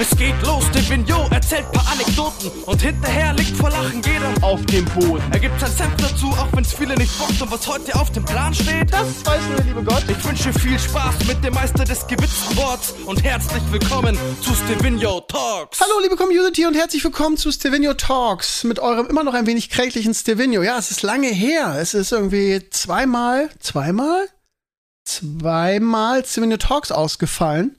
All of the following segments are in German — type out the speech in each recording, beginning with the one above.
Es geht los, der Vignot erzählt paar Anekdoten und hinterher liegt vor Lachen jeder auf dem Boden. Er gibt sein Senf dazu, auch wenn's viele nicht bockt und was heute auf dem Plan steht. Das weiß nur der liebe Gott. Ich wünsche viel Spaß mit dem Meister des gewitzten Worts und herzlich willkommen zu Stevino Talks. Hallo liebe Community und herzlich willkommen zu Stevino Talks mit eurem immer noch ein wenig krächlichen Stevino. Ja, es ist lange her. Es ist irgendwie zweimal, zweimal, zweimal Stevino Talks ausgefallen.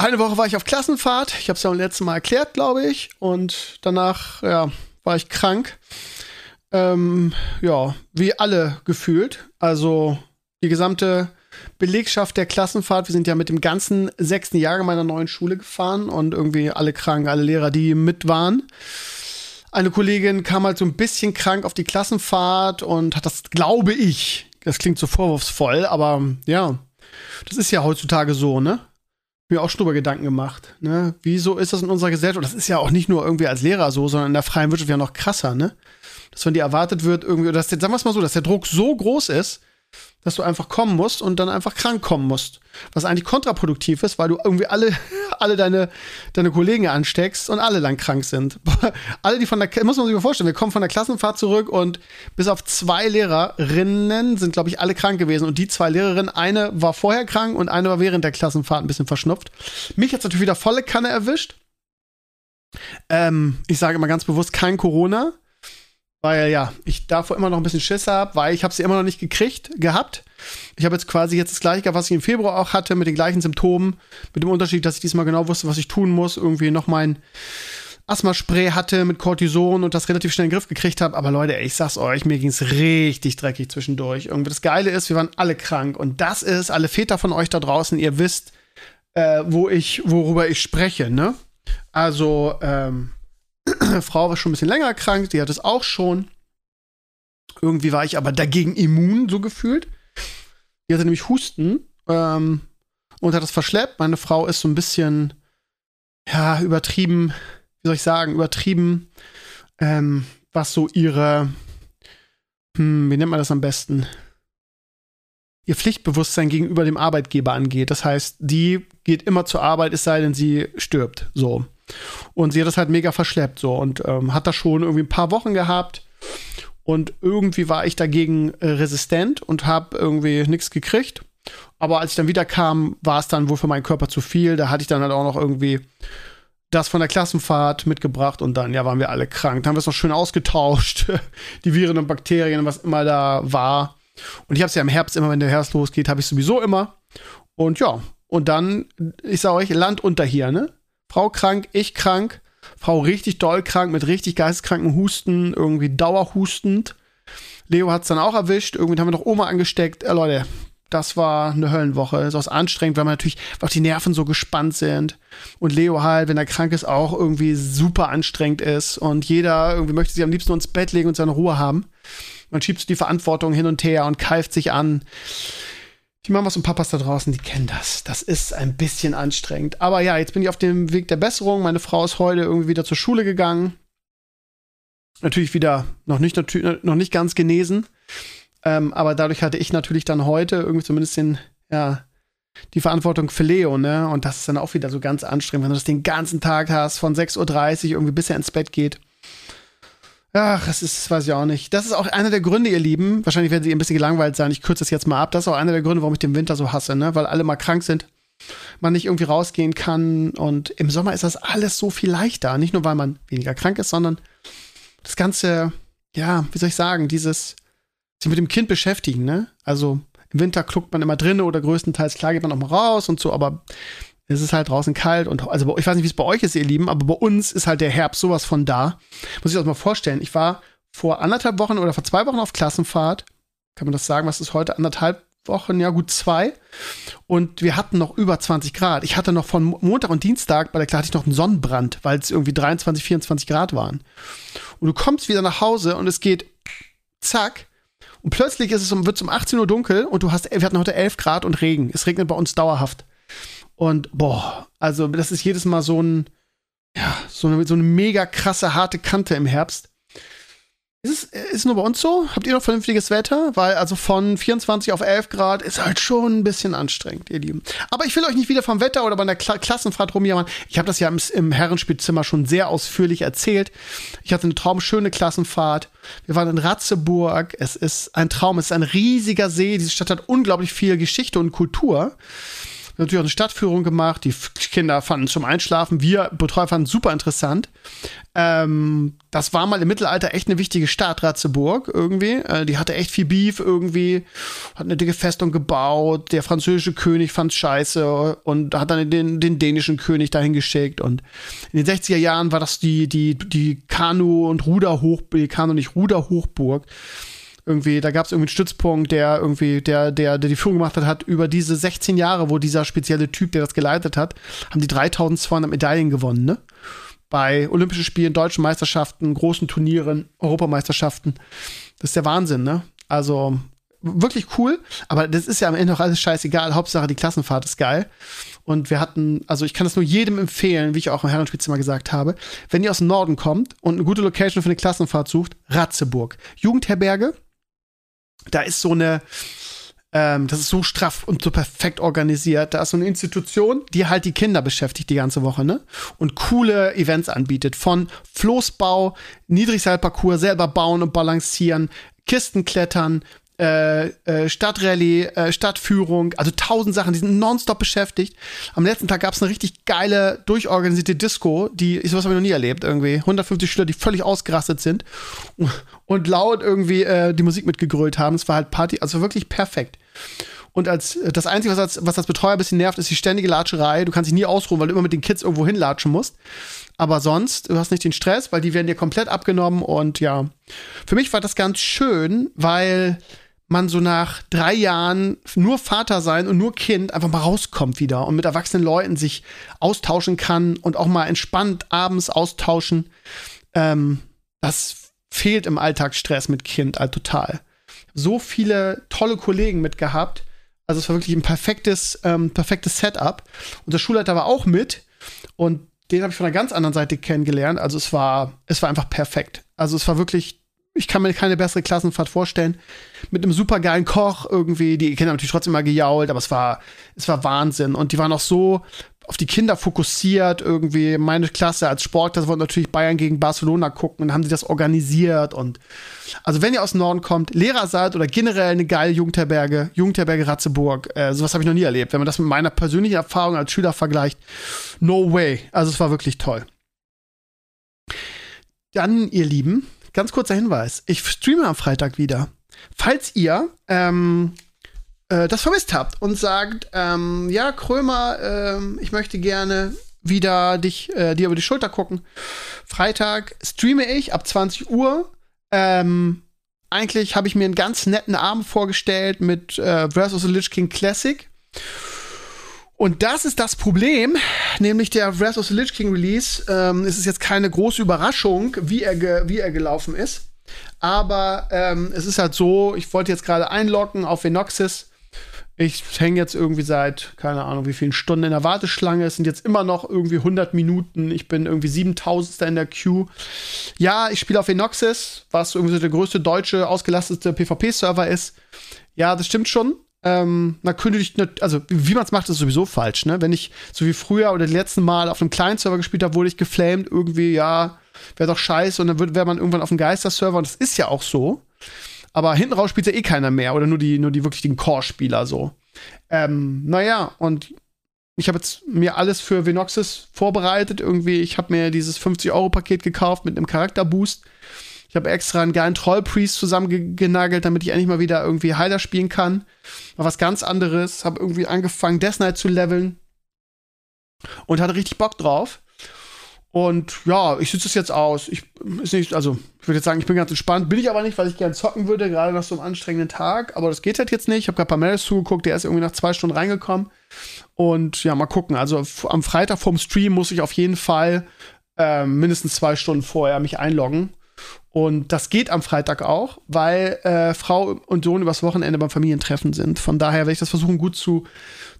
Eine Woche war ich auf Klassenfahrt. Ich habe es ja beim letzten Mal erklärt, glaube ich. Und danach, ja, war ich krank. Ähm, ja, wie alle gefühlt. Also die gesamte Belegschaft der Klassenfahrt. Wir sind ja mit dem ganzen sechsten Jahrgang meiner neuen Schule gefahren und irgendwie alle krank, alle Lehrer, die mit waren. Eine Kollegin kam halt so ein bisschen krank auf die Klassenfahrt und hat das, glaube ich, das klingt so vorwurfsvoll, aber ja, das ist ja heutzutage so, ne? Mir auch schon drüber Gedanken gemacht, ne? Wieso ist das in unserer Gesellschaft? Und das ist ja auch nicht nur irgendwie als Lehrer so, sondern in der freien Wirtschaft ja noch krasser, ne? Dass wenn dir erwartet wird, irgendwie, dass, sagen wir es mal so, dass der Druck so groß ist, dass du einfach kommen musst und dann einfach krank kommen musst. Was eigentlich kontraproduktiv ist, weil du irgendwie alle, alle deine, deine Kollegen ansteckst und alle dann krank sind. alle, die von der, muss man sich mal vorstellen, wir kommen von der Klassenfahrt zurück und bis auf zwei Lehrerinnen sind, glaube ich, alle krank gewesen. Und die zwei Lehrerinnen, eine war vorher krank und eine war während der Klassenfahrt ein bisschen verschnupft. Mich hat es natürlich wieder volle Kanne erwischt. Ähm, ich sage immer ganz bewusst kein Corona. Weil ja, ich davor immer noch ein bisschen Schiss habe, weil ich habe sie immer noch nicht gekriegt, gehabt. Ich habe jetzt quasi jetzt das gleiche gehabt, was ich im Februar auch hatte, mit den gleichen Symptomen, mit dem Unterschied, dass ich diesmal genau wusste, was ich tun muss, irgendwie noch mein Asthma-Spray hatte mit Cortison und das relativ schnell in den Griff gekriegt habe. Aber Leute, ich sag's euch, mir ging's richtig dreckig zwischendurch. Irgendwie das Geile ist, wir waren alle krank. Und das ist, alle Väter von euch da draußen, ihr wisst, äh, wo ich, worüber ich spreche, ne? Also, ähm, Frau war schon ein bisschen länger krank, die hat es auch schon. Irgendwie war ich aber dagegen immun, so gefühlt. Die hatte nämlich Husten ähm, und hat das verschleppt. Meine Frau ist so ein bisschen, ja, übertrieben, wie soll ich sagen, übertrieben, ähm, was so ihre, hm, wie nennt man das am besten? Ihr Pflichtbewusstsein gegenüber dem Arbeitgeber angeht. Das heißt, die geht immer zur Arbeit, es sei denn, sie stirbt. So. Und sie hat das halt mega verschleppt so und ähm, hat das schon irgendwie ein paar Wochen gehabt. Und irgendwie war ich dagegen äh, resistent und habe irgendwie nichts gekriegt. Aber als ich dann wieder kam, war es dann wohl für meinen Körper zu viel. Da hatte ich dann halt auch noch irgendwie das von der Klassenfahrt mitgebracht und dann, ja, waren wir alle krank. Dann haben wir es noch schön ausgetauscht, die Viren und Bakterien, was immer da war. Und ich habe es ja im Herbst immer, wenn der Herbst losgeht, habe ich sowieso immer. Und ja, und dann, ich sage euch, Land unter hier, ne? Frau krank, ich krank, Frau richtig doll krank mit richtig geisteskranken Husten, irgendwie dauerhustend. Leo hat es dann auch erwischt, irgendwie haben wir noch Oma angesteckt. Äh, Leute, das war eine Höllenwoche. Das ist auch anstrengend, weil man natürlich, auch die Nerven so gespannt sind. Und Leo halt, wenn er krank ist, auch irgendwie super anstrengend ist. Und jeder irgendwie möchte sich am liebsten ins Bett legen und seine Ruhe haben. Man schiebt die Verantwortung hin und her und keift sich an. Die Mamas und Papas da draußen, die kennen das. Das ist ein bisschen anstrengend. Aber ja, jetzt bin ich auf dem Weg der Besserung. Meine Frau ist heute irgendwie wieder zur Schule gegangen. Natürlich wieder noch nicht, noch nicht ganz genesen. Ähm, aber dadurch hatte ich natürlich dann heute irgendwie zumindest den, ja, die Verantwortung für Leo, ne? Und das ist dann auch wieder so ganz anstrengend, wenn du das den ganzen Tag hast, von 6.30 Uhr irgendwie bis er ins Bett geht. Ach, das ist, weiß ich auch nicht. Das ist auch einer der Gründe, ihr Lieben. Wahrscheinlich werden sie ein bisschen gelangweilt sein. Ich kürze das jetzt mal ab. Das ist auch einer der Gründe, warum ich den Winter so hasse, ne? Weil alle mal krank sind, man nicht irgendwie rausgehen kann. Und im Sommer ist das alles so viel leichter. Nicht nur, weil man weniger krank ist, sondern das Ganze, ja, wie soll ich sagen, dieses sich mit dem Kind beschäftigen, ne? Also im Winter kluckt man immer drinne oder größtenteils, klar geht man auch mal raus und so, aber es ist halt draußen kalt und also ich weiß nicht, wie es bei euch ist, ihr Lieben, aber bei uns ist halt der Herbst sowas von da. Muss ich euch mal vorstellen. Ich war vor anderthalb Wochen oder vor zwei Wochen auf Klassenfahrt. Kann man das sagen? Was ist heute? Anderthalb Wochen, ja gut zwei. Und wir hatten noch über 20 Grad. Ich hatte noch von Montag und Dienstag bei der Klasse noch einen Sonnenbrand, weil es irgendwie 23, 24 Grad waren. Und du kommst wieder nach Hause und es geht zack. Und plötzlich ist es um, wird es um 18 Uhr dunkel und du hast, wir hatten heute 11 Grad und Regen. Es regnet bei uns dauerhaft. Und boah, also das ist jedes Mal so ein, ja, so eine, so eine mega krasse, harte Kante im Herbst. Ist es ist nur bei uns so? Habt ihr noch vernünftiges Wetter? Weil also von 24 auf 11 Grad ist halt schon ein bisschen anstrengend, ihr Lieben. Aber ich will euch nicht wieder vom Wetter oder bei einer Kla Klassenfahrt rumjammern. Ich habe das ja im, im Herrenspielzimmer schon sehr ausführlich erzählt. Ich hatte eine traumschöne Klassenfahrt. Wir waren in Ratzeburg. Es ist ein Traum. Es ist ein riesiger See. Diese Stadt hat unglaublich viel Geschichte und Kultur natürlich auch eine Stadtführung gemacht. Die Kinder fanden es zum Einschlafen. Wir Betreuer fanden es super interessant. Ähm, das war mal im Mittelalter echt eine wichtige Stadt, Ratzeburg, irgendwie. Äh, die hatte echt viel Beef irgendwie, hat eine dicke Festung gebaut. Der französische König fand es scheiße und hat dann den, den dänischen König dahin geschickt. Und in den 60er Jahren war das die, die, die Kanu- und Ruderhochburg, Kanu nicht Ruderhochburg irgendwie, da gab es irgendwie einen Stützpunkt, der irgendwie, der, der, der die Führung gemacht hat, hat über diese 16 Jahre, wo dieser spezielle Typ, der das geleitet hat, haben die 3200 Medaillen gewonnen, ne? Bei Olympischen Spielen, deutschen Meisterschaften, großen Turnieren, Europameisterschaften. Das ist der Wahnsinn, ne? Also, wirklich cool, aber das ist ja am Ende auch alles scheißegal. Hauptsache, die Klassenfahrt ist geil. Und wir hatten, also ich kann das nur jedem empfehlen, wie ich auch im Herrenspielzimmer gesagt habe, wenn ihr aus dem Norden kommt und eine gute Location für eine Klassenfahrt sucht, Ratzeburg. Jugendherberge, da ist so eine, ähm, das ist so straff und so perfekt organisiert. Da ist so eine Institution, die halt die Kinder beschäftigt die ganze Woche, ne? Und coole Events anbietet. Von Floßbau, Niedrigseilparcours, selber bauen und balancieren, Kistenklettern, äh, äh, Stadtrallye, äh, Stadtführung, also tausend Sachen, die sind nonstop beschäftigt. Am letzten Tag gab es eine richtig geile, durchorganisierte Disco, die, sowas habe ich noch nie erlebt, irgendwie. 150 Schüler, die völlig ausgerastet sind und laut irgendwie äh, die Musik mitgegrölt haben. Es war halt Party, also wirklich perfekt. Und als das Einzige, was als, was als Betreuer ein bisschen nervt, ist die ständige Latscherei. Du kannst dich nie ausruhen, weil du immer mit den Kids irgendwo hinlatschen musst. Aber sonst, du hast nicht den Stress, weil die werden dir komplett abgenommen. Und ja, für mich war das ganz schön, weil man so nach drei Jahren nur Vater sein und nur Kind einfach mal rauskommt wieder und mit erwachsenen Leuten sich austauschen kann und auch mal entspannt abends austauschen. Ähm, das fehlt im Alltagsstress mit Kind halt total. So viele tolle Kollegen mitgehabt. Also es war wirklich ein perfektes, ähm, perfektes Setup. Unser Schulleiter war auch mit und den habe ich von einer ganz anderen Seite kennengelernt. Also es war, es war einfach perfekt. Also es war wirklich ich kann mir keine bessere Klassenfahrt vorstellen. Mit einem supergeilen Koch irgendwie. Die Kinder haben natürlich trotzdem mal gejault, aber es war, es war Wahnsinn. Und die waren auch so auf die Kinder fokussiert irgendwie. Meine Klasse als Sport, das wollte natürlich Bayern gegen Barcelona gucken und haben sie das organisiert. Und also wenn ihr aus Norden kommt, Lehrer seid oder generell eine geile Jugendherberge, Jugendherberge Ratzeburg, äh, sowas habe ich noch nie erlebt. Wenn man das mit meiner persönlichen Erfahrung als Schüler vergleicht, no way. Also es war wirklich toll. Dann, ihr Lieben, ganz kurzer Hinweis. Ich streame am Freitag wieder. Falls ihr ähm, äh, das vermisst habt und sagt, ähm, ja, Krömer, ähm, ich möchte gerne wieder dich, äh, dir über die Schulter gucken. Freitag streame ich ab 20 Uhr. Ähm, eigentlich habe ich mir einen ganz netten Abend vorgestellt mit äh, Versus the Lich King Classic. Und das ist das Problem, nämlich der Wrath of the Lich King Release. Ähm, es ist jetzt keine große Überraschung, wie er, wie er gelaufen ist. Aber ähm, es ist halt so, ich wollte jetzt gerade einloggen auf Venoxis. Ich hänge jetzt irgendwie seit, keine Ahnung, wie vielen Stunden in der Warteschlange. Es sind jetzt immer noch irgendwie 100 Minuten. Ich bin irgendwie 7000 in der Queue. Ja, ich spiele auf Venoxis, was irgendwie so der größte deutsche ausgelastete PvP-Server ist. Ja, das stimmt schon. Ähm, man könnte dich, also wie man es macht, ist sowieso falsch, ne? Wenn ich so wie früher oder die letzten Mal auf einem kleinen Server gespielt habe, wurde ich geflamed, irgendwie, ja, wäre doch scheiße und dann wäre man irgendwann auf einem Geister-Server und das ist ja auch so. Aber hinten raus spielt ja eh keiner mehr oder nur die, nur die wirklichen Core-Spieler so. Ähm, naja, und ich habe jetzt mir alles für Venoxis vorbereitet. Irgendwie, ich habe mir dieses 50-Euro-Paket gekauft mit einem Charakterboost. Ich habe extra einen geilen Troll-Priest zusammengenagelt, damit ich endlich mal wieder irgendwie Heiler spielen kann. Mal was ganz anderes. Habe irgendwie angefangen, Death Knight zu leveln. Und hatte richtig Bock drauf. Und ja, ich sitze es jetzt aus. Ich ist nicht, also ich würde jetzt sagen, ich bin ganz entspannt. Bin ich aber nicht, weil ich gern zocken würde, gerade nach so einem anstrengenden Tag. Aber das geht halt jetzt nicht. Ich habe gerade Maris zugeguckt, der ist irgendwie nach zwei Stunden reingekommen. Und ja, mal gucken. Also am Freitag vorm Stream muss ich auf jeden Fall äh, mindestens zwei Stunden vorher mich einloggen. Und das geht am Freitag auch, weil äh, Frau und Sohn übers Wochenende beim Familientreffen sind. Von daher werde ich das versuchen, gut zu,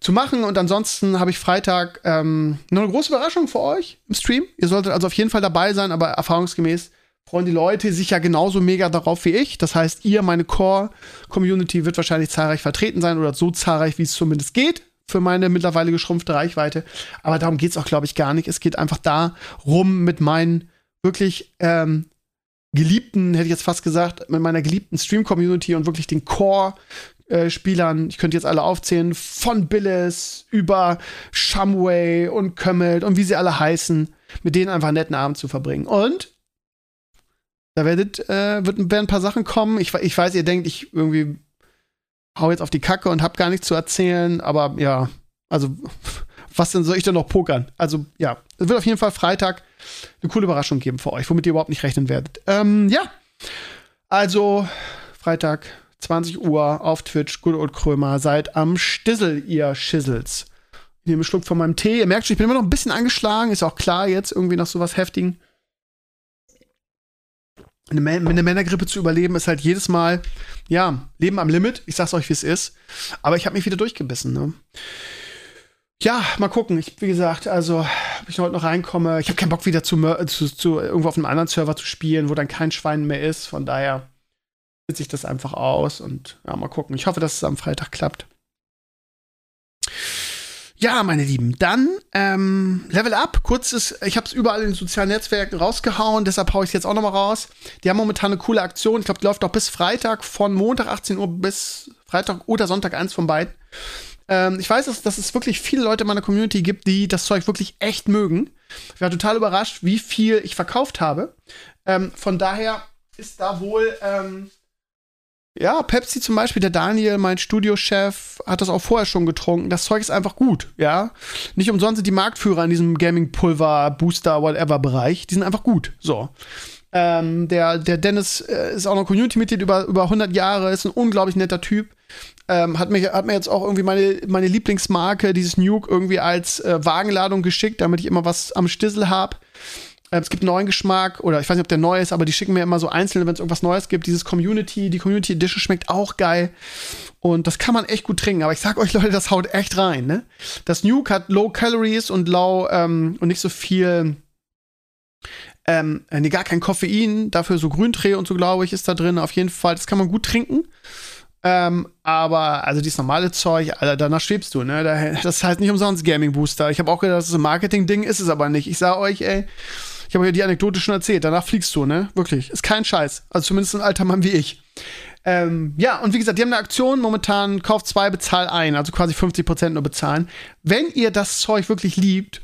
zu machen. Und ansonsten habe ich Freitag ähm, noch eine große Überraschung für euch im Stream. Ihr solltet also auf jeden Fall dabei sein, aber erfahrungsgemäß freuen die Leute sich ja genauso mega darauf wie ich. Das heißt, ihr, meine Core-Community, wird wahrscheinlich zahlreich vertreten sein oder so zahlreich, wie es zumindest geht für meine mittlerweile geschrumpfte Reichweite. Aber darum geht es auch, glaube ich, gar nicht. Es geht einfach darum, mit meinen wirklich ähm, geliebten, hätte ich jetzt fast gesagt, mit meiner geliebten Stream-Community und wirklich den Core-Spielern, ich könnte jetzt alle aufzählen, von Billis über Shumway und Kömmelt und wie sie alle heißen, mit denen einfach einen netten Abend zu verbringen. Und da werdet, äh, wird, werden ein paar Sachen kommen. Ich, ich weiß, ihr denkt, ich irgendwie hau jetzt auf die Kacke und hab gar nichts zu erzählen, aber ja, also was denn soll ich denn noch pokern? Also ja, es wird auf jeden Fall Freitag eine coole Überraschung geben für euch, womit ihr überhaupt nicht rechnen werdet. Ähm, ja, also Freitag 20 Uhr auf Twitch, Good Old Krömer, seid am Stissel, ihr Schissels. Ich nehme einen Schluck von meinem Tee. Ihr merkt schon, ich bin immer noch ein bisschen angeschlagen, ist auch klar jetzt irgendwie nach sowas Heftigen eine, eine Männergrippe zu überleben, ist halt jedes Mal, ja, Leben am Limit. Ich sag's euch, wie es ist. Aber ich habe mich wieder durchgebissen, ne? Ja, mal gucken. Ich, wie gesagt, also, ob ich heute noch reinkomme. Ich habe keinen Bock wieder zu, zu, zu, irgendwo auf einem anderen Server zu spielen, wo dann kein Schwein mehr ist. Von daher sitze ich das einfach aus und ja, mal gucken. Ich hoffe, dass es am Freitag klappt. Ja, meine Lieben, dann ähm, Level Up, kurzes, ich habe es überall in den sozialen Netzwerken rausgehauen, deshalb haue ich es jetzt auch noch mal raus. Die haben momentan eine coole Aktion, ich glaube, die läuft auch bis Freitag von Montag 18 Uhr bis Freitag oder Sonntag, eins von beiden. Ähm, ich weiß, dass, dass es wirklich viele Leute in meiner Community gibt, die das Zeug wirklich echt mögen. Ich war total überrascht, wie viel ich verkauft habe. Ähm, von daher ist da wohl ähm, ja, Pepsi zum Beispiel, der Daniel, mein Studiochef, hat das auch vorher schon getrunken. Das Zeug ist einfach gut, ja. Nicht umsonst sind die Marktführer in diesem Gaming-Pulver, Booster, whatever-Bereich. Die sind einfach gut, so. Ähm, der, der Dennis äh, ist auch noch Community-Mitglied über, über 100 Jahre, ist ein unglaublich netter Typ. Ähm, hat, mir, hat mir jetzt auch irgendwie meine, meine Lieblingsmarke, dieses Nuke, irgendwie als äh, Wagenladung geschickt, damit ich immer was am Stissel habe. Äh, es gibt einen neuen Geschmack oder ich weiß nicht, ob der neu ist, aber die schicken mir immer so einzelne, wenn es irgendwas Neues gibt. Dieses Community, die Community Edition schmeckt auch geil. Und das kann man echt gut trinken. Aber ich sag euch, Leute, das haut echt rein, ne? Das Nuke hat Low Calories und low ähm, und nicht so viel. Ähm, nee, gar kein Koffein, dafür so Grüntee und so, glaube ich, ist da drin. Auf jeden Fall, das kann man gut trinken. Ähm, aber, also dieses normale Zeug, Alter, danach schwebst du, ne? Das heißt nicht umsonst Gaming Booster. Ich habe auch gedacht, das ist ein Marketing-Ding, ist es aber nicht. Ich sag euch, ey, ich habe ja die Anekdote schon erzählt. Danach fliegst du, ne? Wirklich. Ist kein Scheiß. Also zumindest ein alter Mann wie ich. Ähm, ja, und wie gesagt, die haben eine Aktion momentan, kauft zwei, bezahl ein, also quasi 50% nur bezahlen. Wenn ihr das Zeug wirklich liebt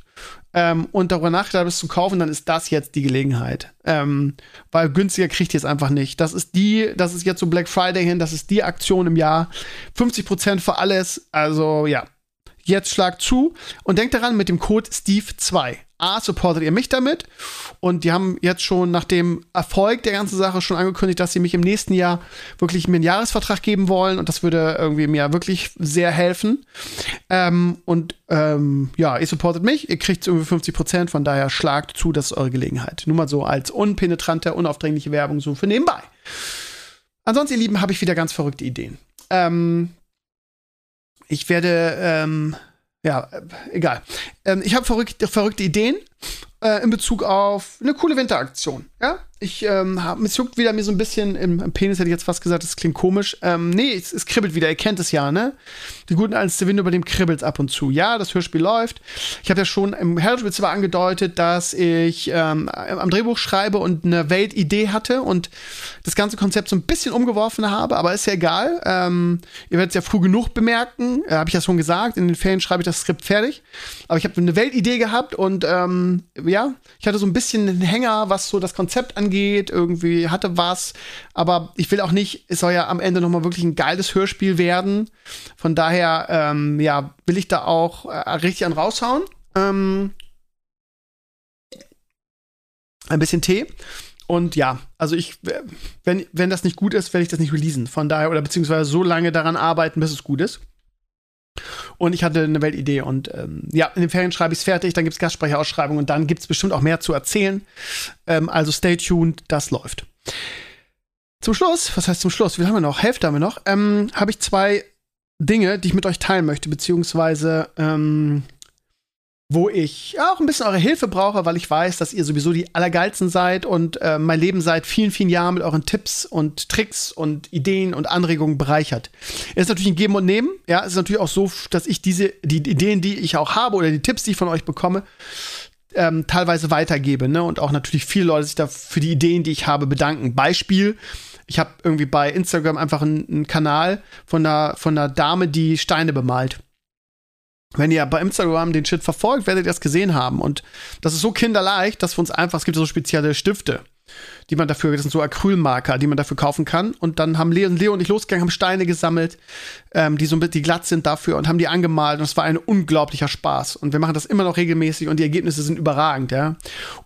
ähm, und darüber nachgedacht habt, es zu kaufen, dann ist das jetzt die Gelegenheit. Ähm, weil günstiger kriegt ihr es einfach nicht. Das ist die, das ist jetzt so Black Friday hin, das ist die Aktion im Jahr. 50% für alles, also ja. Jetzt schlag zu und denkt daran mit dem Code Steve2. A, supportet ihr mich damit und die haben jetzt schon nach dem Erfolg der ganzen Sache schon angekündigt, dass sie mich im nächsten Jahr wirklich mir einen Jahresvertrag geben wollen und das würde irgendwie mir wirklich sehr helfen. Ähm, und ähm, ja, ihr supportet mich, ihr kriegt irgendwie 50 Prozent, von daher schlagt zu, das ist eure Gelegenheit. Nur mal so als unpenetrante, unaufdringliche Werbung so für nebenbei. Ansonsten, ihr Lieben, habe ich wieder ganz verrückte Ideen. Ähm, ich werde ähm, ja, egal. Ähm, ich habe verrückte, verrückte Ideen äh, in Bezug auf eine coole Winteraktion. Ja, ich ähm, hab, es juckt wieder mir so ein bisschen im, im, Penis, hätte ich jetzt fast gesagt, das klingt komisch. Ähm, nee, es, es, kribbelt wieder, ihr kennt es ja, ne? Die guten alten Steven, über dem kribbelt ab und zu. Ja, das Hörspiel läuft. Ich habe ja schon im Hörspiel zwar angedeutet, dass ich ähm, am Drehbuch schreibe und eine Weltidee hatte und das ganze Konzept so ein bisschen umgeworfen habe, aber ist ja egal. Ähm, ihr werdet es ja früh genug bemerken, äh, habe ich ja schon gesagt. In den Ferien schreibe ich das Skript fertig. Aber ich habe eine Weltidee gehabt und ähm, ja, ich hatte so ein bisschen einen Hänger, was so das Konzept angeht, irgendwie hatte was, aber ich will auch nicht, es soll ja am Ende nochmal wirklich ein geiles Hörspiel werden. Von daher, ähm, ja, will ich da auch äh, richtig an raushauen. Ähm, ein bisschen Tee. Und ja, also ich, wenn, wenn das nicht gut ist, werde ich das nicht releasen. Von daher, oder beziehungsweise so lange daran arbeiten, bis es gut ist. Und ich hatte eine Weltidee und ähm, ja, in den Ferien schreibe ich es fertig, dann gibt es Gastsprecherausschreibungen und dann gibt es bestimmt auch mehr zu erzählen. Ähm, also stay tuned, das läuft. Zum Schluss, was heißt zum Schluss? Wie haben wir noch? Hälfte haben wir noch. Ähm, Habe ich zwei Dinge, die ich mit euch teilen möchte, beziehungsweise ähm, wo ich auch ein bisschen eure Hilfe brauche, weil ich weiß, dass ihr sowieso die Allergeilsten seid und äh, mein Leben seit vielen, vielen Jahren mit euren Tipps und Tricks und Ideen und Anregungen bereichert. Es ist natürlich ein Geben und Nehmen. Ja, es ist natürlich auch so, dass ich diese, die Ideen, die ich auch habe oder die Tipps, die ich von euch bekomme, ähm, teilweise weitergebe. Ne? Und auch natürlich viele Leute sich da für die Ideen, die ich habe, bedanken. Beispiel, ich habe irgendwie bei Instagram einfach einen, einen Kanal von einer, von einer Dame, die Steine bemalt. Wenn ihr bei Instagram den Shit verfolgt, werdet ihr das gesehen haben. Und das ist so kinderleicht, dass wir uns einfach, es gibt so spezielle Stifte, die man dafür, das sind so Acrylmarker, die man dafür kaufen kann. Und dann haben Leo, Leo und ich losgegangen, haben Steine gesammelt, ähm, die so ein bisschen glatt sind dafür und haben die angemalt. Und es war ein unglaublicher Spaß. Und wir machen das immer noch regelmäßig und die Ergebnisse sind überragend, ja.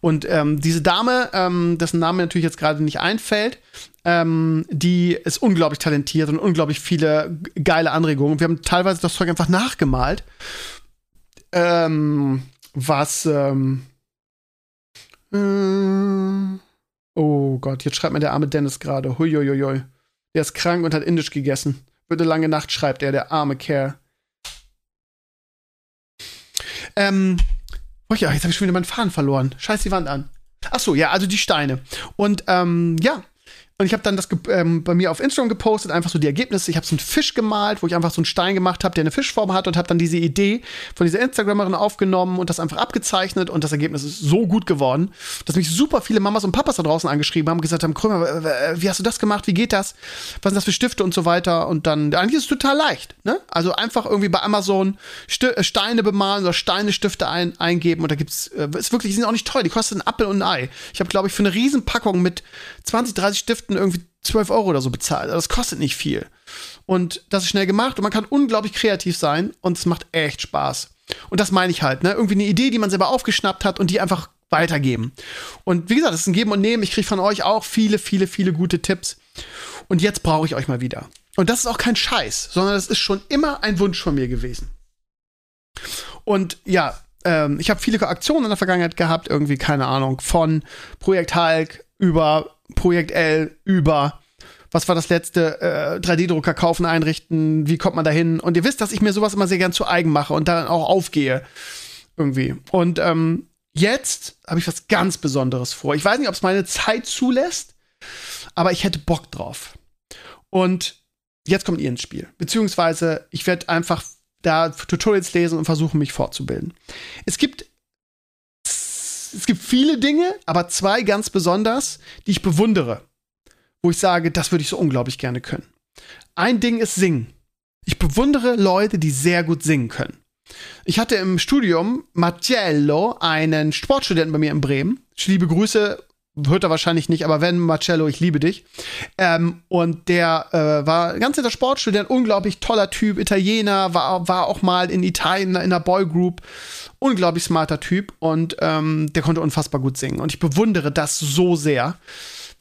Und ähm, diese Dame, ähm, dessen Name natürlich jetzt gerade nicht einfällt, ähm, die ist unglaublich talentiert und unglaublich viele geile Anregungen. Wir haben teilweise das Zeug einfach nachgemalt. Ähm, was, ähm, äh, oh Gott, jetzt schreibt mir der arme Dennis gerade. Huiuiui. Der ist krank und hat Indisch gegessen. Wird eine lange Nacht, schreibt er, der arme Kerl. Ähm, oh ja, jetzt habe ich schon wieder meinen Faden verloren. Scheiß die Wand an. Ach so, ja, also die Steine. Und ähm, ja, und ich habe dann das ähm, bei mir auf Instagram gepostet, einfach so die Ergebnisse. Ich habe so einen Fisch gemalt, wo ich einfach so einen Stein gemacht habe, der eine Fischform hat und habe dann diese Idee von dieser Instagramerin aufgenommen und das einfach abgezeichnet und das Ergebnis ist so gut geworden, dass mich super viele Mamas und Papas da draußen angeschrieben haben gesagt haben, Krömer, wie hast du das gemacht? Wie geht das? Was sind das für Stifte und so weiter? Und dann, eigentlich ist es total leicht, ne? Also einfach irgendwie bei Amazon äh, Steine bemalen oder Steinestifte ein eingeben und da gibt's, äh, ist wirklich, die sind auch nicht teuer, die kosten einen Apfel und ein Ei. Ich habe, glaube ich, für eine Riesenpackung mit 20, 30 Stiften irgendwie 12 Euro oder so bezahlt. Also das kostet nicht viel. Und das ist schnell gemacht und man kann unglaublich kreativ sein und es macht echt Spaß. Und das meine ich halt, ne? Irgendwie eine Idee, die man selber aufgeschnappt hat und die einfach weitergeben. Und wie gesagt, es ist ein Geben und Nehmen. Ich kriege von euch auch viele, viele, viele gute Tipps. Und jetzt brauche ich euch mal wieder. Und das ist auch kein Scheiß, sondern das ist schon immer ein Wunsch von mir gewesen. Und ja, ähm, ich habe viele Aktionen in der Vergangenheit gehabt, irgendwie, keine Ahnung, von Projekt Hulk über Projekt L über was war das letzte? Äh, 3D-Drucker kaufen, einrichten, wie kommt man da hin? Und ihr wisst, dass ich mir sowas immer sehr gern zu eigen mache und dann auch aufgehe. Irgendwie. Und ähm, jetzt habe ich was ganz Besonderes vor. Ich weiß nicht, ob es meine Zeit zulässt, aber ich hätte Bock drauf. Und jetzt kommt ihr ins Spiel. Beziehungsweise ich werde einfach da Tutorials lesen und versuchen, mich fortzubilden. Es gibt es gibt viele Dinge, aber zwei ganz besonders, die ich bewundere. Wo ich sage, das würde ich so unglaublich gerne können. Ein Ding ist Singen. Ich bewundere Leute, die sehr gut singen können. Ich hatte im Studium Marcello, einen Sportstudenten bei mir in Bremen. Ich liebe Grüße, hört er wahrscheinlich nicht, aber wenn, Marcello, ich liebe dich. Ähm, und der äh, war ganz netter Sportstudent, unglaublich toller Typ, Italiener, war, war auch mal in Italien in einer Boygroup unglaublich smarter Typ und ähm, der konnte unfassbar gut singen. Und ich bewundere das so sehr,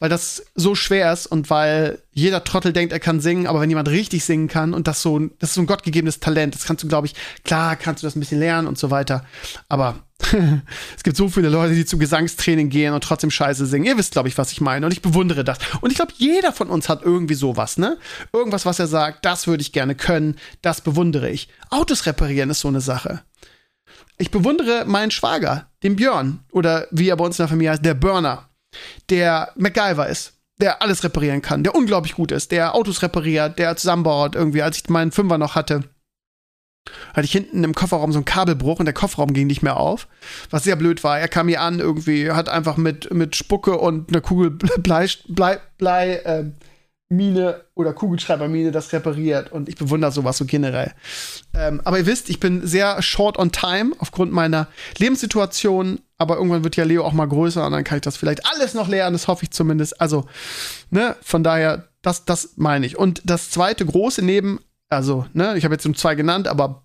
weil das so schwer ist und weil jeder Trottel denkt, er kann singen, aber wenn jemand richtig singen kann und das so, das ist so ein gottgegebenes Talent, das kannst du, glaube ich, klar kannst du das ein bisschen lernen und so weiter. Aber es gibt so viele Leute, die zum Gesangstraining gehen und trotzdem scheiße singen. Ihr wisst, glaube ich, was ich meine. Und ich bewundere das. Und ich glaube, jeder von uns hat irgendwie sowas, ne? Irgendwas, was er sagt, das würde ich gerne können, das bewundere ich. Autos reparieren ist so eine Sache. Ich bewundere meinen Schwager, den Björn, oder wie er bei uns in der Familie heißt, der Burner, der MacGyver ist, der alles reparieren kann, der unglaublich gut ist, der Autos repariert, der zusammenbaut irgendwie. Als ich meinen Fünfer noch hatte, hatte ich hinten im Kofferraum so einen Kabelbruch und der Kofferraum ging nicht mehr auf, was sehr blöd war. Er kam hier an irgendwie, hat einfach mit, mit Spucke und einer Kugel Blei, Blei, Blei äh, Mine oder Kugelschreibermine das repariert und ich bewundere sowas so generell. Ähm, aber ihr wisst, ich bin sehr short on time aufgrund meiner Lebenssituation, aber irgendwann wird ja Leo auch mal größer und dann kann ich das vielleicht alles noch lernen, das hoffe ich zumindest. Also, ne, von daher, das, das meine ich. Und das zweite große neben, also, ne, ich habe jetzt nur zwei genannt, aber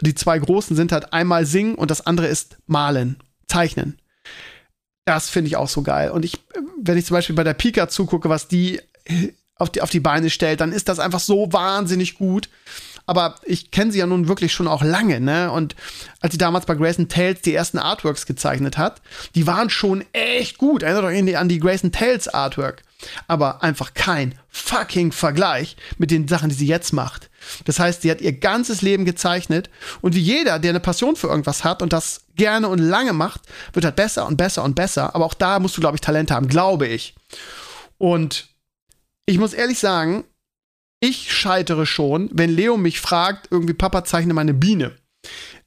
die zwei großen sind halt einmal singen und das andere ist malen, zeichnen. Das finde ich auch so geil. Und ich, wenn ich zum Beispiel bei der Pika zugucke, was die auf die, auf die Beine stellt, dann ist das einfach so wahnsinnig gut. Aber ich kenne sie ja nun wirklich schon auch lange, ne? Und als sie damals bei Grayson Tales die ersten Artworks gezeichnet hat, die waren schon echt gut. Erinnert euch an die Grayson Tales Artwork. Aber einfach kein fucking Vergleich mit den Sachen, die sie jetzt macht. Das heißt, sie hat ihr ganzes Leben gezeichnet. Und wie jeder, der eine Passion für irgendwas hat und das gerne und lange macht, wird halt besser und besser und besser. Aber auch da musst du, glaube ich, Talente haben, glaube ich. Und ich muss ehrlich sagen, ich scheitere schon, wenn Leo mich fragt, irgendwie, Papa, zeichne meine Biene.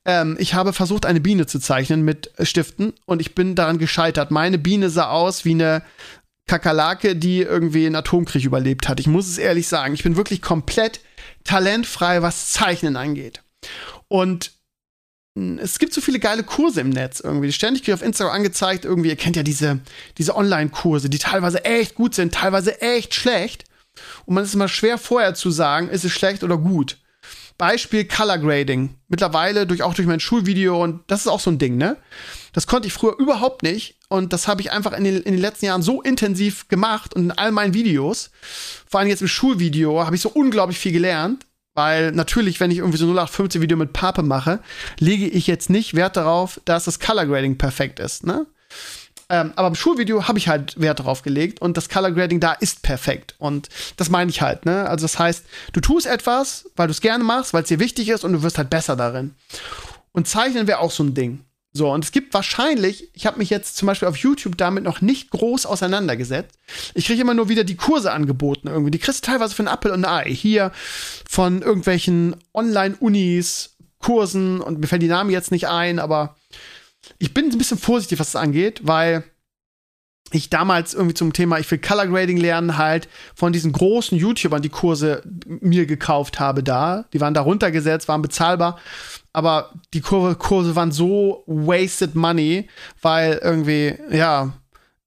Ähm, ich habe versucht, eine Biene zu zeichnen mit Stiften und ich bin daran gescheitert. Meine Biene sah aus wie eine Kakerlake, die irgendwie einen Atomkrieg überlebt hat. Ich muss es ehrlich sagen. Ich bin wirklich komplett talentfrei, was Zeichnen angeht. Und hm, es gibt so viele geile Kurse im Netz irgendwie. Ständig kriege ich auf Instagram angezeigt, irgendwie, ihr kennt ja diese, diese Online-Kurse, die teilweise echt gut sind, teilweise echt schlecht. Und man ist immer schwer vorher zu sagen, ist es schlecht oder gut. Beispiel Color Grading. Mittlerweile durch, auch durch mein Schulvideo und das ist auch so ein Ding, ne? Das konnte ich früher überhaupt nicht und das habe ich einfach in den, in den letzten Jahren so intensiv gemacht und in all meinen Videos, vor allem jetzt im Schulvideo, habe ich so unglaublich viel gelernt, weil natürlich, wenn ich irgendwie so 0815 Video mit Pape mache, lege ich jetzt nicht Wert darauf, dass das Color Grading perfekt ist, ne? Ähm, aber im Schulvideo habe ich halt Wert darauf gelegt und das Color Grading da ist perfekt. Und das meine ich halt, ne? Also das heißt, du tust etwas, weil du es gerne machst, weil es dir wichtig ist und du wirst halt besser darin. Und zeichnen wäre auch so ein Ding. So, und es gibt wahrscheinlich, ich habe mich jetzt zum Beispiel auf YouTube damit noch nicht groß auseinandergesetzt. Ich kriege immer nur wieder die Kurse angeboten irgendwie. Die kriegst du teilweise von Apple und Ei. Hier von irgendwelchen Online-Unis, Kursen und mir fällt die Namen jetzt nicht ein, aber ich bin ein bisschen vorsichtig, was das angeht, weil ich damals irgendwie zum Thema, ich will Color Grading lernen, halt von diesen großen YouTubern die Kurse mir gekauft habe da. Die waren da runtergesetzt, waren bezahlbar. Aber die Kurse waren so wasted money, weil irgendwie, ja,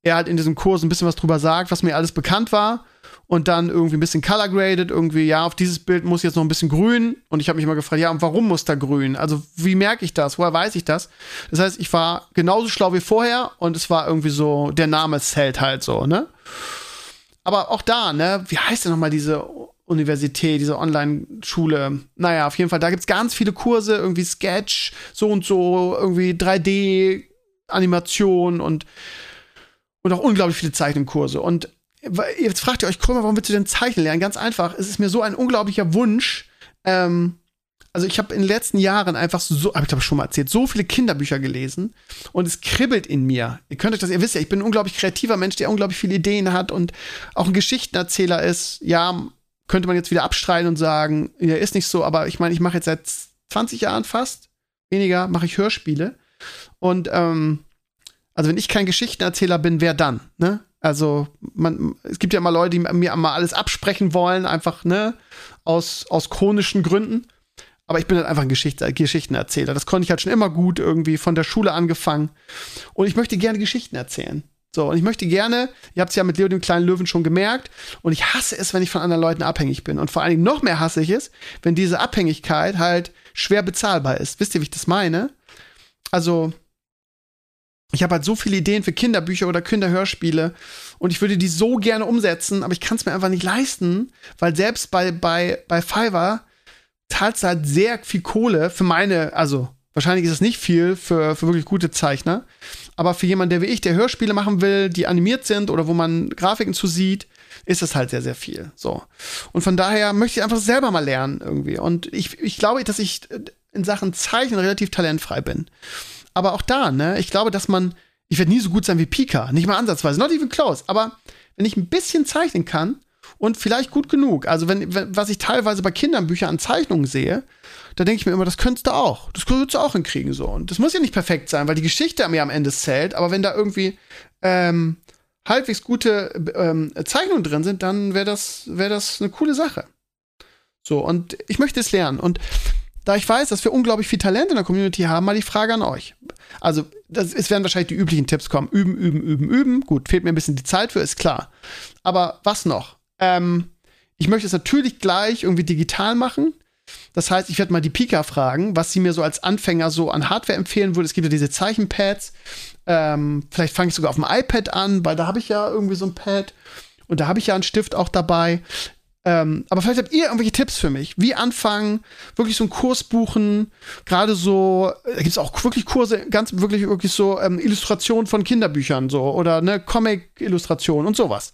er halt in diesem Kurs ein bisschen was drüber sagt, was mir alles bekannt war und dann irgendwie ein bisschen color graded, irgendwie, ja, auf dieses Bild muss jetzt noch ein bisschen grün. Und ich habe mich immer gefragt, ja, und warum muss da grün? Also, wie merke ich das? Woher weiß ich das? Das heißt, ich war genauso schlau wie vorher und es war irgendwie so, der Name zählt halt so, ne? Aber auch da, ne, wie heißt denn nochmal diese Universität, diese Online-Schule? Naja, auf jeden Fall, da gibt's ganz viele Kurse, irgendwie Sketch, so und so, irgendwie 3D-Animation und, und auch unglaublich viele Zeichenkurse. Und Jetzt fragt ihr euch, Krömer, warum willst du denn zeichnen lernen? Ganz einfach, es ist mir so ein unglaublicher Wunsch. Ähm, also ich habe in den letzten Jahren einfach so, habe ich glaube schon mal erzählt, so viele Kinderbücher gelesen und es kribbelt in mir. Ihr könnt euch das, ihr wisst ja, ich bin ein unglaublich kreativer Mensch, der unglaublich viele Ideen hat und auch ein Geschichtenerzähler ist. Ja, könnte man jetzt wieder abstreiten und sagen, ja, ist nicht so, aber ich meine, ich mache jetzt seit 20 Jahren fast, weniger mache ich Hörspiele und ähm, also wenn ich kein Geschichtenerzähler bin, wer dann, ne? Also, man, es gibt ja immer Leute, die mir mal alles absprechen wollen, einfach, ne, aus, aus chronischen Gründen. Aber ich bin halt einfach ein Geschicht Geschichtenerzähler. Das konnte ich halt schon immer gut irgendwie von der Schule angefangen. Und ich möchte gerne Geschichten erzählen. So, und ich möchte gerne, ihr habt es ja mit Leo dem kleinen Löwen schon gemerkt, und ich hasse es, wenn ich von anderen Leuten abhängig bin. Und vor allen Dingen noch mehr hasse ich es, wenn diese Abhängigkeit halt schwer bezahlbar ist. Wisst ihr, wie ich das meine? Also, ich habe halt so viele Ideen für Kinderbücher oder Kinderhörspiele und ich würde die so gerne umsetzen, aber ich kann es mir einfach nicht leisten, weil selbst bei, bei, bei Fiverr zahlst du halt sehr viel Kohle für meine, also wahrscheinlich ist es nicht viel für, für wirklich gute Zeichner, aber für jemanden, der wie ich, der Hörspiele machen will, die animiert sind oder wo man Grafiken zu sieht, ist es halt sehr, sehr viel. So. Und von daher möchte ich einfach selber mal lernen irgendwie. Und ich, ich glaube, dass ich in Sachen Zeichnen relativ talentfrei bin. Aber auch da, ne, ich glaube, dass man, ich werde nie so gut sein wie Pika, nicht mal ansatzweise, not even close. Aber wenn ich ein bisschen zeichnen kann und vielleicht gut genug, also wenn, wenn was ich teilweise bei Kindernbüchern an Zeichnungen sehe, da denke ich mir immer, das könntest du auch, das könntest du auch hinkriegen so. Und das muss ja nicht perfekt sein, weil die Geschichte mir am Ende zählt. Aber wenn da irgendwie ähm, halbwegs gute ähm, Zeichnungen drin sind, dann wäre das, wäre das eine coole Sache. So, und ich möchte es lernen. Und da ich weiß, dass wir unglaublich viel Talent in der Community haben, mal die Frage an euch. Also, das, es werden wahrscheinlich die üblichen Tipps kommen. Üben, üben, üben, üben. Gut, fehlt mir ein bisschen die Zeit für, ist klar. Aber was noch? Ähm, ich möchte es natürlich gleich irgendwie digital machen. Das heißt, ich werde mal die Pika fragen, was sie mir so als Anfänger so an Hardware empfehlen würde. Es gibt ja diese Zeichenpads. Ähm, vielleicht fange ich sogar auf dem iPad an, weil da habe ich ja irgendwie so ein Pad. Und da habe ich ja einen Stift auch dabei. Ähm, aber vielleicht habt ihr irgendwelche Tipps für mich. Wie anfangen, wirklich so einen Kurs buchen, gerade so, da gibt es auch wirklich Kurse, ganz wirklich, wirklich so ähm, Illustrationen von Kinderbüchern so oder ne, Comic-Illustrationen und sowas.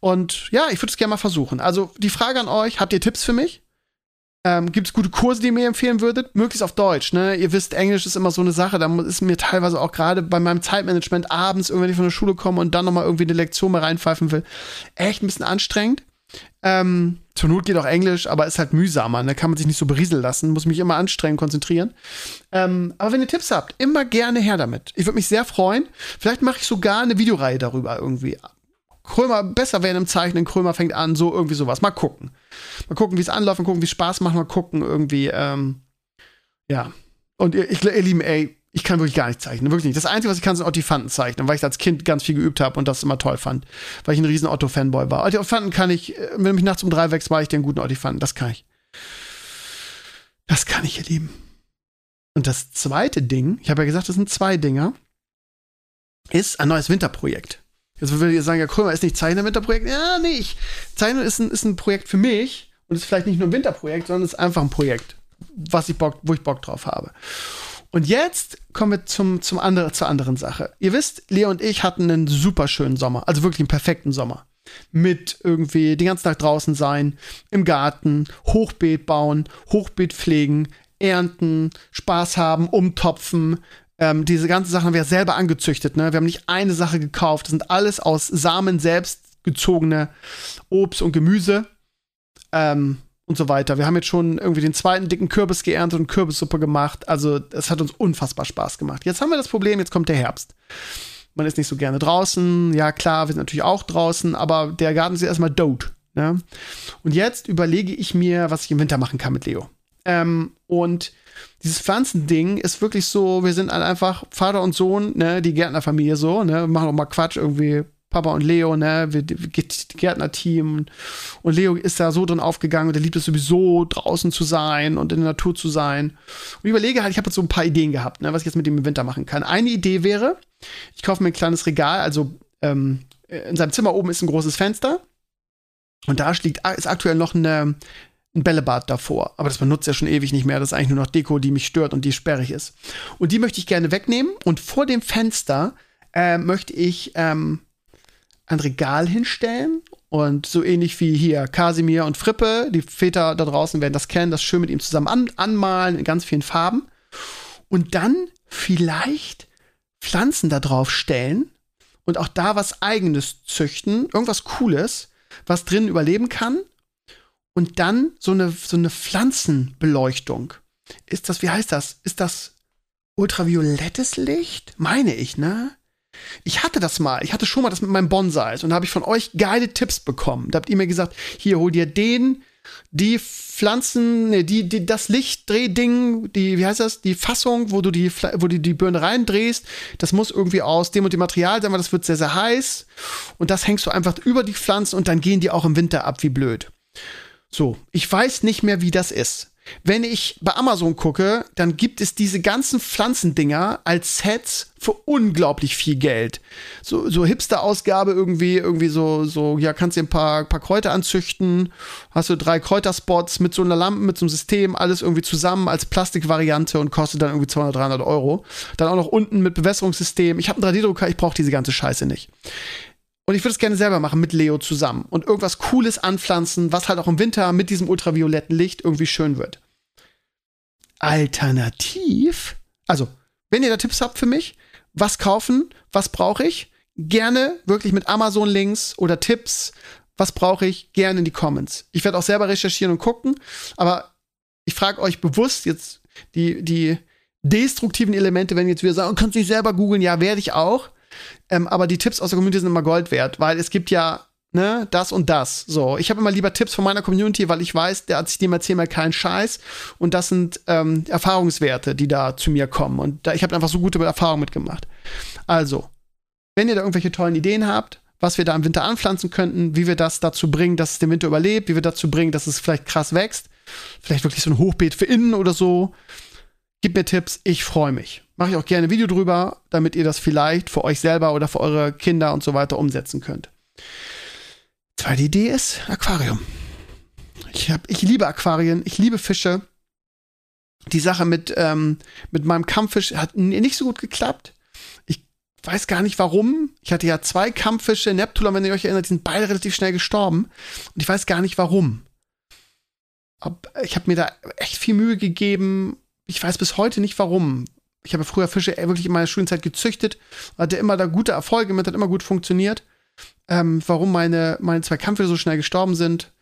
Und ja, ich würde es gerne mal versuchen. Also die Frage an euch, habt ihr Tipps für mich? Ähm, Gibt es gute Kurse, die ihr mir empfehlen würdet? Möglichst auf Deutsch, ne? Ihr wisst, Englisch ist immer so eine Sache. Da ist mir teilweise auch gerade bei meinem Zeitmanagement abends, wenn ich von der Schule komme und dann nochmal irgendwie eine Lektion mal reinpfeifen will, echt ein bisschen anstrengend. Ähm, zur Not geht auch Englisch, aber ist halt mühsamer. Da ne? kann man sich nicht so berieseln lassen, muss mich immer anstrengen, konzentrieren. Ähm, aber wenn ihr Tipps habt, immer gerne her damit. Ich würde mich sehr freuen. Vielleicht mache ich sogar eine Videoreihe darüber irgendwie. Krömer besser werden im Zeichnen, Krömer fängt an, so irgendwie sowas. Mal gucken. Mal gucken, wie es anläuft, mal gucken, wie es Spaß macht, mal gucken, irgendwie, ähm, ja. Und ihr, ich, ihr Lieben, ey, ich kann wirklich gar nicht zeichnen, wirklich nicht. Das Einzige, was ich kann, sind Ottifanten zeichnen, weil ich als Kind ganz viel geübt habe und das immer toll fand, weil ich ein riesen Otto-Fanboy war. Ottifanten kann ich, äh, wenn du mich nachts um drei wächst, mache ich den guten Ottifanten. Das kann ich. Das kann ich, ihr Lieben. Und das zweite Ding, ich habe ja gesagt, das sind zwei Dinger, ist ein neues Winterprojekt. Jetzt würde ich sagen, ja, Krömer ist nicht Zeichner Winterprojekt. Ja, nicht. Zeichnen ist ein, ist ein Projekt für mich und ist vielleicht nicht nur ein Winterprojekt, sondern ist einfach ein Projekt, was ich Bock, wo ich Bock drauf habe. Und jetzt kommen wir zum, zum andere, zur anderen Sache. Ihr wisst, Leo und ich hatten einen super schönen Sommer, also wirklich einen perfekten Sommer. Mit irgendwie den ganzen Tag draußen sein, im Garten, Hochbeet bauen, Hochbeet pflegen, ernten, Spaß haben, umtopfen, ähm, diese ganzen Sachen haben wir selber angezüchtet. Ne? Wir haben nicht eine Sache gekauft. Das sind alles aus Samen selbst gezogene Obst und Gemüse ähm, und so weiter. Wir haben jetzt schon irgendwie den zweiten dicken Kürbis geerntet und Kürbissuppe gemacht. Also es hat uns unfassbar Spaß gemacht. Jetzt haben wir das Problem, jetzt kommt der Herbst. Man ist nicht so gerne draußen. Ja, klar, wir sind natürlich auch draußen, aber der Garten ist erstmal dote. Ne? Und jetzt überlege ich mir, was ich im Winter machen kann mit Leo. Ähm, und dieses Pflanzending ist wirklich so, wir sind einfach Vater und Sohn, ne, die Gärtnerfamilie so, ne, machen auch mal Quatsch irgendwie. Papa und Leo, ne, wir, Gärtnerteam und Leo ist da so drin aufgegangen und er liebt es sowieso draußen zu sein und in der Natur zu sein. Und ich überlege halt, ich habe jetzt so ein paar Ideen gehabt, ne, was ich jetzt mit dem im Winter machen kann. Eine Idee wäre, ich kaufe mir ein kleines Regal, also ähm, in seinem Zimmer oben ist ein großes Fenster und da liegt, ist aktuell noch eine ein Bällebad davor. Aber das benutzt er schon ewig nicht mehr. Das ist eigentlich nur noch Deko, die mich stört und die sperrig ist. Und die möchte ich gerne wegnehmen. Und vor dem Fenster äh, möchte ich ähm, ein Regal hinstellen. Und so ähnlich wie hier Kasimir und Frippe, die Väter da draußen werden das kennen, das schön mit ihm zusammen an anmalen in ganz vielen Farben. Und dann vielleicht Pflanzen da drauf stellen und auch da was eigenes züchten, irgendwas Cooles, was drin überleben kann und dann so eine, so eine Pflanzenbeleuchtung. Ist das, wie heißt das? Ist das ultraviolettes Licht? Meine ich, ne? Ich hatte das mal. Ich hatte schon mal das mit meinem Bonsais und da habe ich von euch geile Tipps bekommen. Da habt ihr mir gesagt, hier hol dir den, die Pflanzen, ne, die, die, das Lichtdrehding, die, wie heißt das, die Fassung, wo du die, wo du die Birne reindrehst, das muss irgendwie aus dem und dem Material sein, weil das wird sehr, sehr heiß. Und das hängst du einfach über die Pflanzen und dann gehen die auch im Winter ab, wie blöd. So, ich weiß nicht mehr, wie das ist. Wenn ich bei Amazon gucke, dann gibt es diese ganzen Pflanzendinger als Sets für unglaublich viel Geld. So, so Hipster-Ausgabe irgendwie, irgendwie so, so, ja, kannst dir ein paar, paar Kräuter anzüchten, hast du drei Kräuterspots mit so einer Lampe, mit so einem System, alles irgendwie zusammen als Plastikvariante und kostet dann irgendwie 200, 300 Euro. Dann auch noch unten mit Bewässerungssystem. Ich habe einen 3D-Drucker, ich brauche diese ganze Scheiße nicht. Und ich würde es gerne selber machen mit Leo zusammen und irgendwas Cooles anpflanzen, was halt auch im Winter mit diesem ultravioletten Licht irgendwie schön wird. Alternativ, also, wenn ihr da Tipps habt für mich, was kaufen, was brauche ich, gerne wirklich mit Amazon-Links oder Tipps, was brauche ich, gerne in die Comments. Ich werde auch selber recherchieren und gucken, aber ich frage euch bewusst jetzt die, die destruktiven Elemente, wenn ihr jetzt wieder sagen, kannst du nicht selber googeln, ja, werde ich auch. Ähm, aber die Tipps aus der Community sind immer Gold wert, weil es gibt ja ne, das und das. So, ich habe immer lieber Tipps von meiner Community, weil ich weiß, der hat sich dem erzählt mal keinen Scheiß und das sind ähm, Erfahrungswerte, die da zu mir kommen und da, ich habe einfach so gute Erfahrungen mitgemacht. Also, wenn ihr da irgendwelche tollen Ideen habt, was wir da im Winter anpflanzen könnten, wie wir das dazu bringen, dass es den Winter überlebt, wie wir dazu bringen, dass es vielleicht krass wächst, vielleicht wirklich so ein Hochbeet für innen oder so, Gib mir Tipps, ich freue mich. Mache ich auch gerne ein Video drüber, damit ihr das vielleicht für euch selber oder für eure Kinder und so weiter umsetzen könnt. Zweite Idee ist Aquarium. Ich, hab, ich liebe Aquarien, ich liebe Fische. Die Sache mit, ähm, mit meinem Kampffisch hat nicht so gut geklappt. Ich weiß gar nicht warum. Ich hatte ja zwei Kampffische, Neptula, wenn ihr euch erinnert, die sind beide relativ schnell gestorben. Und ich weiß gar nicht warum. ich habe mir da echt viel Mühe gegeben. Ich weiß bis heute nicht warum. Ich habe früher Fische wirklich in meiner Schulzeit gezüchtet, hatte immer da gute Erfolge mit, hat immer gut funktioniert. Ähm, warum meine, meine zwei Kampffische so schnell gestorben sind,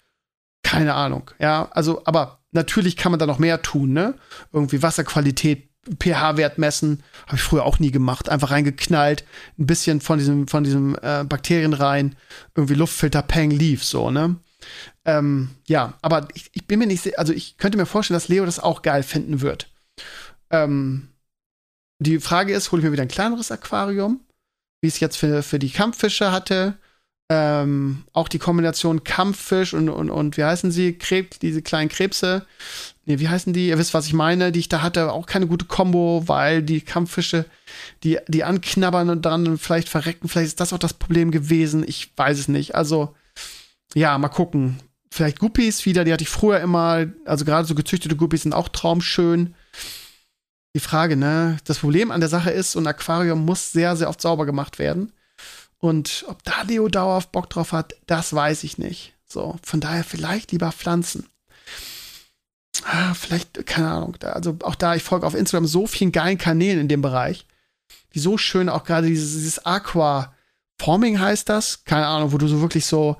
keine Ahnung. Ja, also, aber natürlich kann man da noch mehr tun, ne? Irgendwie Wasserqualität, pH-Wert messen, habe ich früher auch nie gemacht. Einfach reingeknallt, ein bisschen von diesem, von diesem äh, Bakterien rein, irgendwie Luftfilter, Peng, lief so, ne? Ähm, ja, aber ich, ich, bin mir nicht also ich könnte mir vorstellen, dass Leo das auch geil finden wird. Ähm, die Frage ist, hole ich mir wieder ein kleineres Aquarium, wie ich es jetzt für, für die Kampffische hatte. Ähm, auch die Kombination Kampffisch und, und, und wie heißen sie? Krebs, diese kleinen Krebse. Nee, wie heißen die? Ihr wisst, was ich meine, die ich da hatte, auch keine gute Kombo, weil die Kampffische, die, die anknabbern und dann vielleicht verrecken. Vielleicht ist das auch das Problem gewesen. Ich weiß es nicht. Also, ja, mal gucken. Vielleicht Guppies wieder, die hatte ich früher immer. Also gerade so gezüchtete Guppies sind auch traumschön. Die Frage, ne? Das Problem an der Sache ist, so ein Aquarium muss sehr, sehr oft sauber gemacht werden. Und ob da Leo dauerhaft Bock drauf hat, das weiß ich nicht. So, von daher vielleicht lieber Pflanzen. Ah, vielleicht, keine Ahnung. Also auch da, ich folge auf Instagram so vielen geilen Kanälen in dem Bereich, die so schön auch gerade dieses, dieses Aqua Forming heißt das. Keine Ahnung, wo du so wirklich so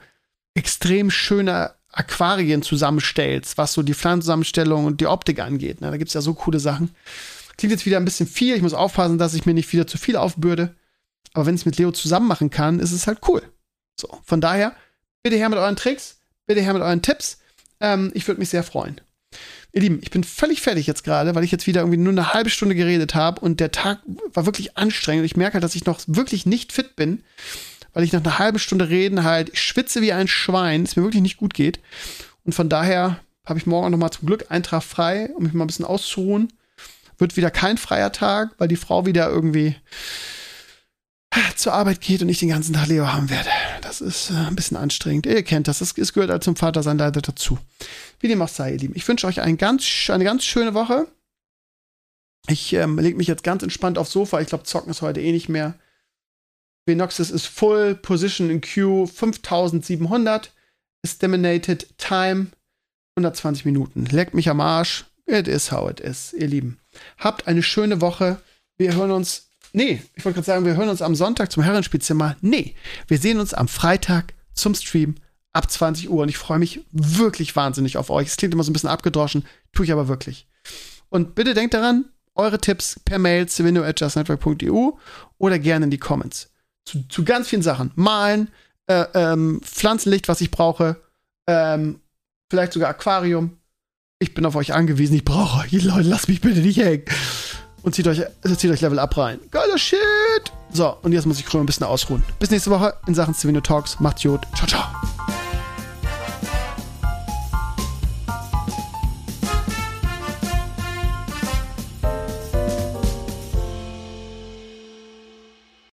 extrem schöne Aquarien zusammenstellst, was so die Pflanzenzusammenstellung und die Optik angeht. Ne? Da gibt es ja so coole Sachen. Klingt jetzt wieder ein bisschen viel. Ich muss aufpassen, dass ich mir nicht wieder zu viel aufbürde. Aber wenn ich es mit Leo zusammen machen kann, ist es halt cool. So, von daher, bitte her mit euren Tricks, bitte her mit euren Tipps. Ähm, ich würde mich sehr freuen. Ihr Lieben, ich bin völlig fertig jetzt gerade, weil ich jetzt wieder irgendwie nur eine halbe Stunde geredet habe und der Tag war wirklich anstrengend. Ich merke halt, dass ich noch wirklich nicht fit bin, weil ich nach einer halben Stunde reden halt ich schwitze wie ein Schwein, es mir wirklich nicht gut geht. Und von daher habe ich morgen noch mal zum Glück Tag frei, um mich mal ein bisschen auszuruhen. Wird wieder kein freier Tag, weil die Frau wieder irgendwie zur Arbeit geht und ich den ganzen Tag Leo haben werde. Das ist äh, ein bisschen anstrengend. Ihr kennt das. Das gehört halt zum Vater sein leider dazu. Wie dem auch sei, ihr Lieben. Ich wünsche euch ein ganz, eine ganz schöne Woche. Ich ähm, lege mich jetzt ganz entspannt aufs Sofa. Ich glaube, zocken ist heute eh nicht mehr. Venoxis ist full, Position in Queue 5700, Estimated Time 120 Minuten. Leckt mich am Arsch. It is how it is, ihr Lieben. Habt eine schöne Woche. Wir hören uns Nee, ich wollte gerade sagen, wir hören uns am Sonntag zum Herrenspielzimmer. Nee, wir sehen uns am Freitag zum Stream ab 20 Uhr und ich freue mich wirklich wahnsinnig auf euch. Es klingt immer so ein bisschen abgedroschen, tue ich aber wirklich. Und bitte denkt daran, eure Tipps per Mail civinio.justnetwork.eu oder gerne in die Comments. Zu, zu ganz vielen Sachen. Malen, äh, ähm, Pflanzenlicht, was ich brauche, ähm, vielleicht sogar Aquarium. Ich bin auf euch angewiesen, ich brauche euch. Leute, lasst mich bitte nicht hängen und zieht euch, zieht euch Level Up rein. Geiler Shit! So, und jetzt muss ich Chrome ein bisschen ausruhen. Bis nächste Woche in Sachen Stevenio Talks. Macht's gut. Ciao, ciao.